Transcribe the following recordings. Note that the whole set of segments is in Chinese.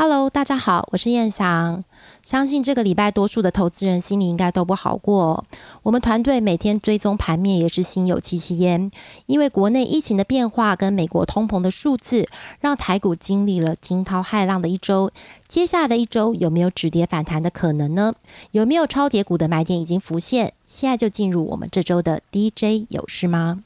Hello，大家好，我是燕翔。相信这个礼拜多数的投资人心里应该都不好过。我们团队每天追踪盘面也是心有戚戚焉，因为国内疫情的变化跟美国通膨的数字，让台股经历了惊涛骇浪的一周。接下来的一周有没有止跌反弹的可能呢？有没有超跌股的买点已经浮现？现在就进入我们这周的 DJ 有事吗？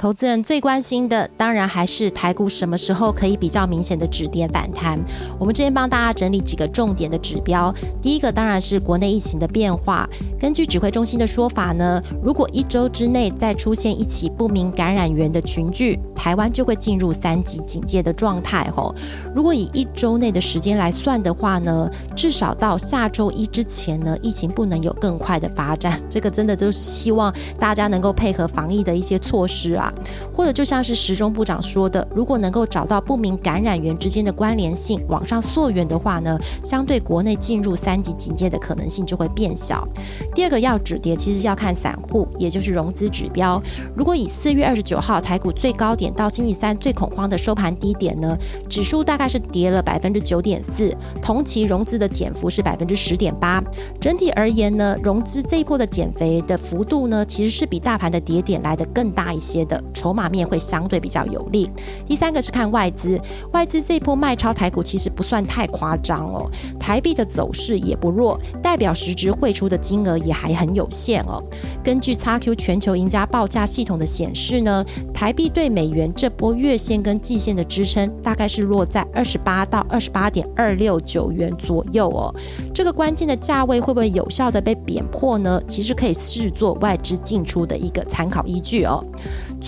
投资人最关心的，当然还是台股什么时候可以比较明显的止跌反弹。我们这边帮大家整理几个重点的指标。第一个当然是国内疫情的变化。根据指挥中心的说法呢，如果一周之内再出现一起不明感染源的群聚，台湾就会进入三级警戒的状态。吼，如果以一周内的时间来算的话呢，至少到下周一之前呢，疫情不能有更快的发展。这个真的都是希望大家能够配合防疫的一些措施啊。或者就像是时钟部长说的，如果能够找到不明感染源之间的关联性，往上溯源的话呢，相对国内进入三级警戒的可能性就会变小。第二个要止跌，其实要看散户，也就是融资指标。如果以四月二十九号台股最高点到星期三最恐慌的收盘低点呢，指数大概是跌了百分之九点四，同期融资的减幅是百分之十点八。整体而言呢，融资这一波的减肥的幅度呢，其实是比大盘的跌点来的更大一些的。筹码面会相对比较有利。第三个是看外资，外资这波卖超台股其实不算太夸张哦，台币的走势也不弱，代表实质汇出的金额也还很有限哦。根据 XQ 全球赢家报价系统的显示呢，台币对美元这波月线跟季线的支撑大概是落在二十八到二十八点二六九元左右哦。这个关键的价位会不会有效的被贬破呢？其实可以视作外资进出的一个参考依据哦。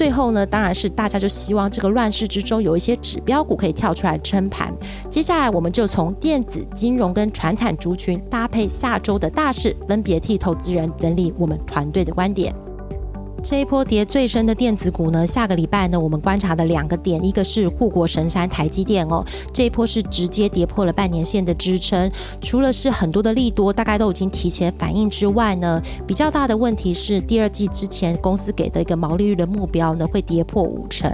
最后呢，当然是大家就希望这个乱世之中有一些指标股可以跳出来撑盘。接下来我们就从电子、金融跟传产族群搭配下周的大事，分别替投资人整理我们团队的观点。这一波跌最深的电子股呢，下个礼拜呢，我们观察的两个点，一个是护国神山台积电哦，这一波是直接跌破了半年线的支撑。除了是很多的利多，大概都已经提前反应之外呢，比较大的问题是第二季之前公司给的一个毛利率的目标呢，会跌破五成。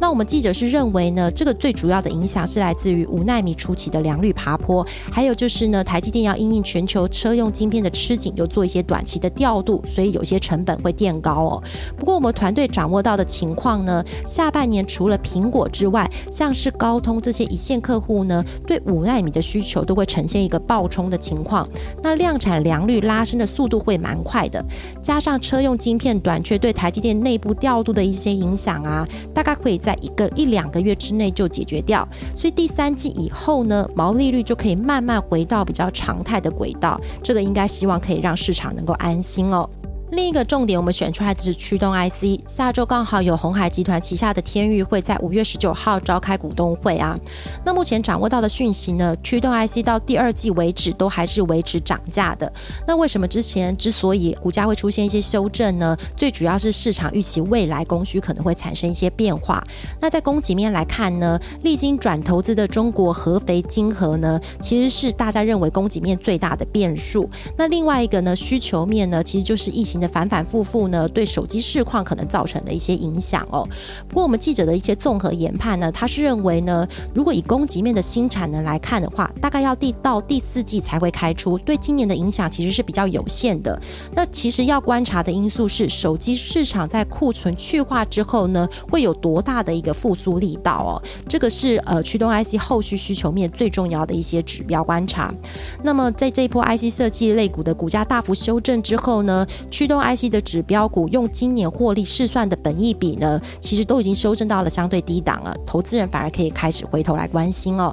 那我们记者是认为呢，这个最主要的影响是来自于五纳米初期的良率爬坡，还有就是呢，台积电要因应全球车用晶片的吃紧，又做一些短期的调度，所以有些成本会垫高哦。不过我们团队掌握到的情况呢，下半年除了苹果之外，像是高通这些一线客户呢，对五纳米的需求都会呈现一个爆冲的情况。那量产良率拉升的速度会蛮快的，加上车用晶片短缺对台积电内部调度的一些影响啊，大概可以在一个一两个月之内就解决掉。所以第三季以后呢，毛利率就可以慢慢回到比较常态的轨道。这个应该希望可以让市场能够安心哦。另一个重点，我们选出来的是驱动 IC。下周刚好有红海集团旗下的天域会在五月十九号召开股东会啊。那目前掌握到的讯息呢，驱动 IC 到第二季为止都还是维持涨价的。那为什么之前之所以股价会出现一些修正呢？最主要是市场预期未来供需可能会产生一些变化。那在供给面来看呢，历经转投资的中国合肥金河呢，其实是大家认为供给面最大的变数。那另外一个呢，需求面呢，其实就是疫情。的反反复复呢，对手机市况可能造成了一些影响哦。不过我们记者的一些综合研判呢，他是认为呢，如果以供给面的新产能来看的话，大概要第到第四季才会开出，对今年的影响其实是比较有限的。那其实要观察的因素是，手机市场在库存去化之后呢，会有多大的一个复苏力道哦。这个是呃驱动 IC 后续需求面最重要的一些指标观察。那么在这一波 IC 设计类股的股价大幅修正之后呢，驱动 IC 的指标股用今年获利试算的本益比呢，其实都已经修正到了相对低档了，投资人反而可以开始回头来关心哦。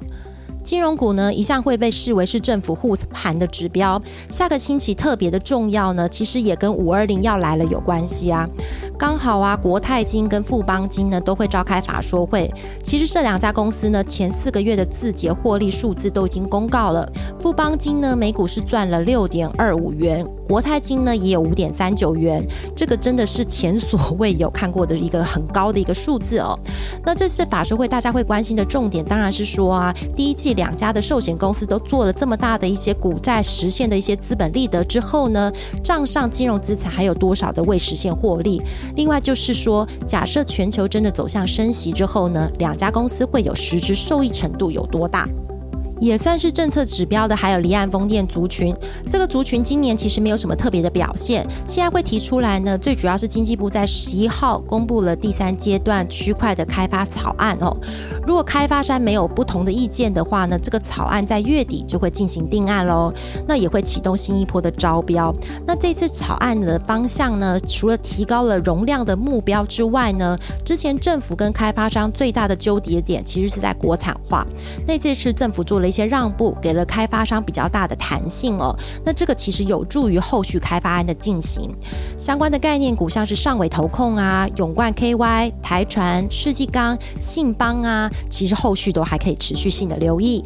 金融股呢，一向会被视为是政府护盘的指标。下个星期特别的重要呢，其实也跟五二零要来了有关系啊。刚好啊，国泰金跟富邦金呢都会召开法说会。其实这两家公司呢，前四个月的字节获利数字都已经公告了。富邦金呢，每股是赚了六点二五元。国泰金呢也有五点三九元，这个真的是前所未有看过的一个很高的一个数字哦。那这次法说会大家会关心的重点当然是说啊，第一季两家的寿险公司都做了这么大的一些股债实现的一些资本利得之后呢，账上金融资产还有多少的未实现获利？另外就是说，假设全球真的走向升息之后呢，两家公司会有实质受益程度有多大？也算是政策指标的，还有离岸风电族群。这个族群今年其实没有什么特别的表现。现在会提出来呢，最主要是经济部在十一号公布了第三阶段区块的开发草案哦。如果开发商没有不同的意见的话呢，这个草案在月底就会进行定案喽。那也会启动新一波的招标。那这次草案的方向呢，除了提高了容量的目标之外呢，之前政府跟开发商最大的纠结点其实是在国产化。那这次政府做了。一些让步，给了开发商比较大的弹性哦。那这个其实有助于后续开发案的进行。相关的概念股，像是上尾投控啊、永冠 KY、台船、世纪钢、信邦啊，其实后续都还可以持续性的留意。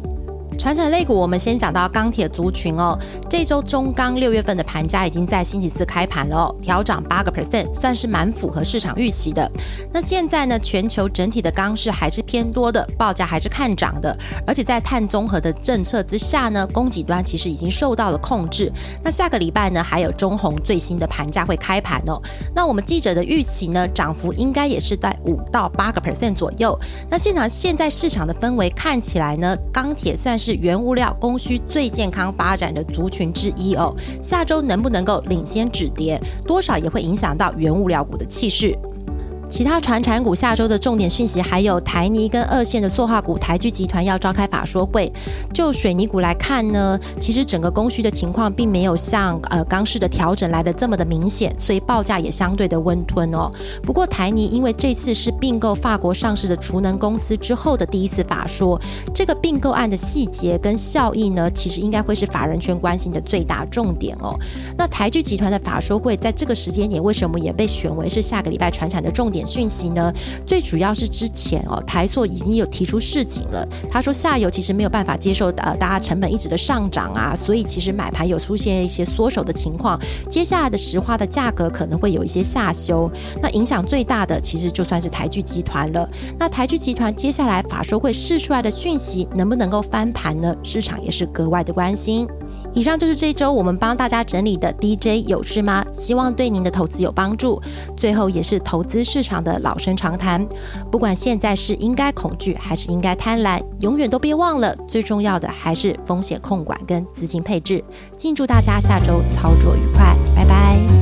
传承类股，我们先讲到钢铁族群哦。这周中钢六月份的盘价已经在星期四开盘了，调涨八个 percent，算是蛮符合市场预期的。那现在呢，全球整体的钢市还是偏多的，报价还是看涨的。而且在碳综合的政策之下呢，供给端其实已经受到了控制。那下个礼拜呢，还有中红最新的盘价会开盘哦。那我们记者的预期呢，涨幅应该也是在五到八个 percent 左右。那现场现在市场的氛围看起来呢，钢铁算是。原物料供需最健康发展的族群之一哦，下周能不能够领先止跌，多少也会影响到原物料股的气势。其他传产股下周的重点讯息还有台泥跟二线的塑化股，台剧集团要召开法说会。就水泥股来看呢，其实整个供需的情况并没有像呃钢市的调整来的这么的明显，所以报价也相对的温吞哦。不过台泥因为这次是并购法国上市的储能公司之后的第一次法说，这个并购案的细节跟效益呢，其实应该会是法人圈关心的最大重点哦。那台剧集团的法说会在这个时间点，为什么也被选为是下个礼拜传产的重点？讯息呢，最主要是之前哦，台塑已经有提出示警了。他说下游其实没有办法接受呃，大家成本一直的上涨啊，所以其实买盘有出现一些缩手的情况。接下来的石化的价格可能会有一些下修。那影响最大的其实就算是台剧集团了。那台剧集团接下来法说会释出来的讯息能不能够翻盘呢？市场也是格外的关心。以上就是这一周我们帮大家整理的 DJ 有事吗？希望对您的投资有帮助。最后也是投资市场的老生常谈，不管现在是应该恐惧还是应该贪婪，永远都别忘了，最重要的还是风险控管跟资金配置。敬祝大家下周操作愉快，拜拜。